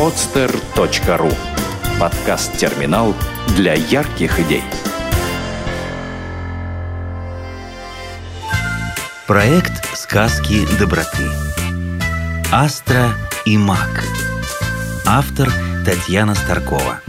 podster.ru Подкаст-терминал для ярких идей. Проект «Сказки доброты». Астра и маг. Автор Татьяна Старкова.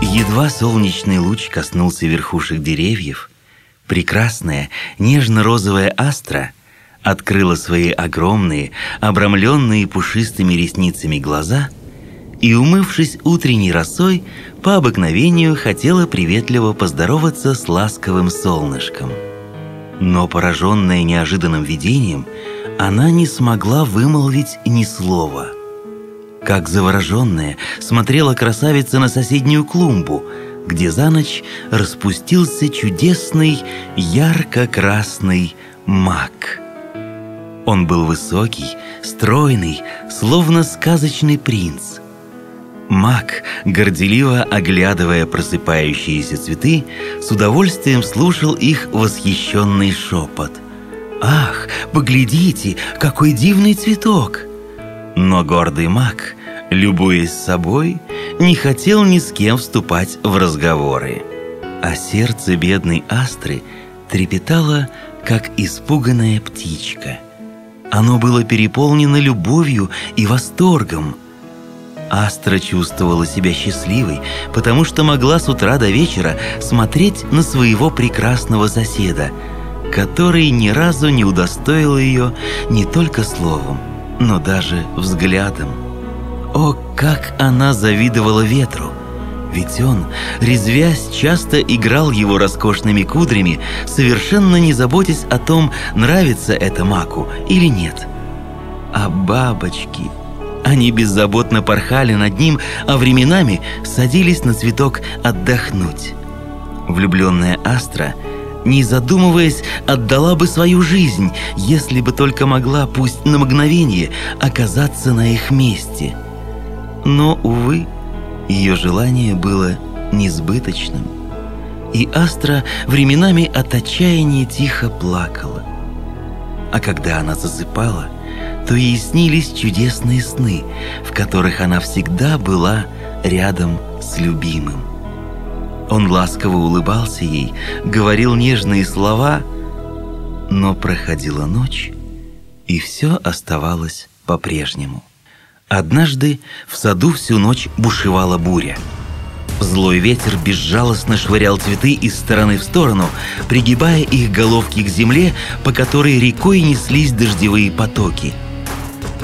Едва солнечный луч коснулся верхушек деревьев, прекрасная нежно-розовая астра открыла свои огромные, обрамленные пушистыми ресницами глаза и, умывшись утренней росой, по обыкновению хотела приветливо поздороваться с ласковым солнышком. Но, пораженная неожиданным видением, она не смогла вымолвить ни слова – как завороженная, смотрела красавица на соседнюю клумбу, где за ночь распустился чудесный ярко-красный мак. Он был высокий, стройный, словно сказочный принц. Мак, горделиво оглядывая просыпающиеся цветы, с удовольствием слушал их восхищенный шепот. «Ах, поглядите, какой дивный цветок!» Но гордый маг, любуясь собой, не хотел ни с кем вступать в разговоры. А сердце бедной Астры трепетало, как испуганная птичка. Оно было переполнено любовью и восторгом. Астра чувствовала себя счастливой, потому что могла с утра до вечера смотреть на своего прекрасного соседа, который ни разу не удостоил ее не только словом, но даже взглядом. О, как она завидовала ветру! Ведь он, резвясь, часто играл его роскошными кудрями, совершенно не заботясь о том, нравится это Маку или нет. А бабочки... Они беззаботно порхали над ним, а временами садились на цветок отдохнуть. Влюбленная Астра – не задумываясь, отдала бы свою жизнь, если бы только могла, пусть на мгновение, оказаться на их месте. Но, увы, ее желание было несбыточным. И Астра временами от отчаяния тихо плакала. А когда она засыпала, то ей снились чудесные сны, в которых она всегда была рядом с любимым. Он ласково улыбался ей, говорил нежные слова, но проходила ночь, и все оставалось по-прежнему. Однажды в саду всю ночь бушевала буря. Злой ветер безжалостно швырял цветы из стороны в сторону, пригибая их головки к земле, по которой рекой неслись дождевые потоки –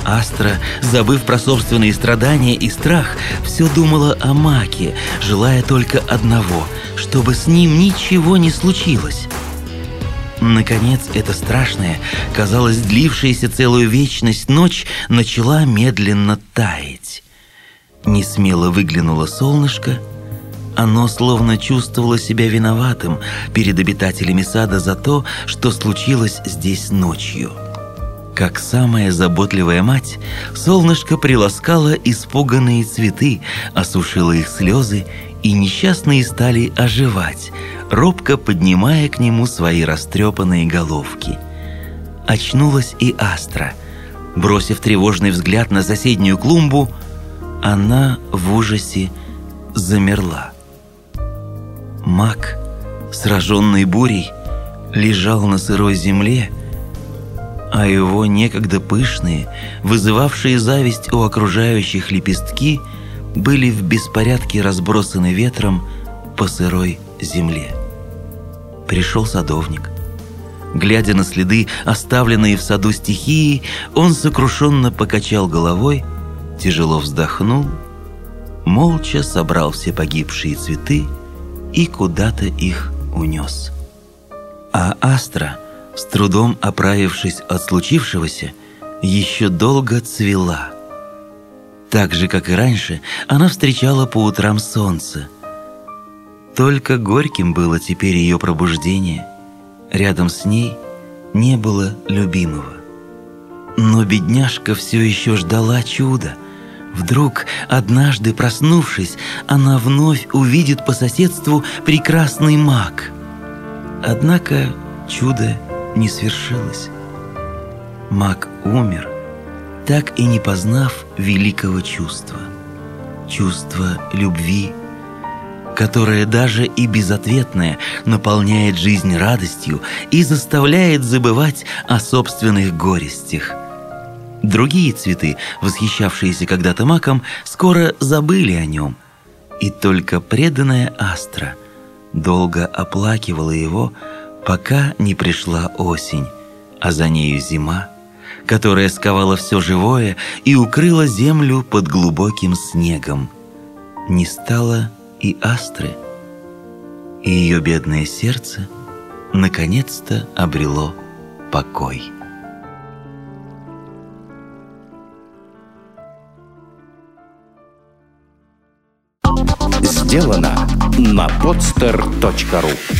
Астра, забыв про собственные страдания и страх, все думала о Маке, желая только одного, чтобы с ним ничего не случилось. Наконец, эта страшная, казалось, длившаяся целую вечность ночь начала медленно таять. Несмело выглянуло солнышко, оно словно чувствовало себя виноватым перед обитателями сада за то, что случилось здесь ночью. Как самая заботливая мать, солнышко приласкало испуганные цветы, осушило их слезы, и несчастные стали оживать, робко поднимая к нему свои растрепанные головки. Очнулась и Астра. Бросив тревожный взгляд на соседнюю клумбу, она в ужасе замерла. Мак, сраженный бурей, лежал на сырой земле, а его некогда пышные, вызывавшие зависть у окружающих лепестки, были в беспорядке разбросаны ветром по сырой земле. Пришел садовник. Глядя на следы, оставленные в саду стихии, он сокрушенно покачал головой, тяжело вздохнул, молча собрал все погибшие цветы и куда-то их унес. А Астра — с трудом оправившись от случившегося, еще долго цвела. Так же, как и раньше, она встречала по утрам солнце. Только горьким было теперь ее пробуждение. Рядом с ней не было любимого. Но бедняжка все еще ждала чуда. Вдруг, однажды проснувшись, она вновь увидит по соседству прекрасный маг. Однако чудо не свершилось. Маг умер, так и не познав великого чувства, чувства любви, которое даже и безответное наполняет жизнь радостью и заставляет забывать о собственных горестях. Другие цветы, восхищавшиеся когда-то маком, скоро забыли о нем, и только преданная астра долго оплакивала его, пока не пришла осень, а за нею зима, которая сковала все живое и укрыла землю под глубоким снегом. Не стало и астры, и ее бедное сердце наконец-то обрело покой. Сделано на podster.ru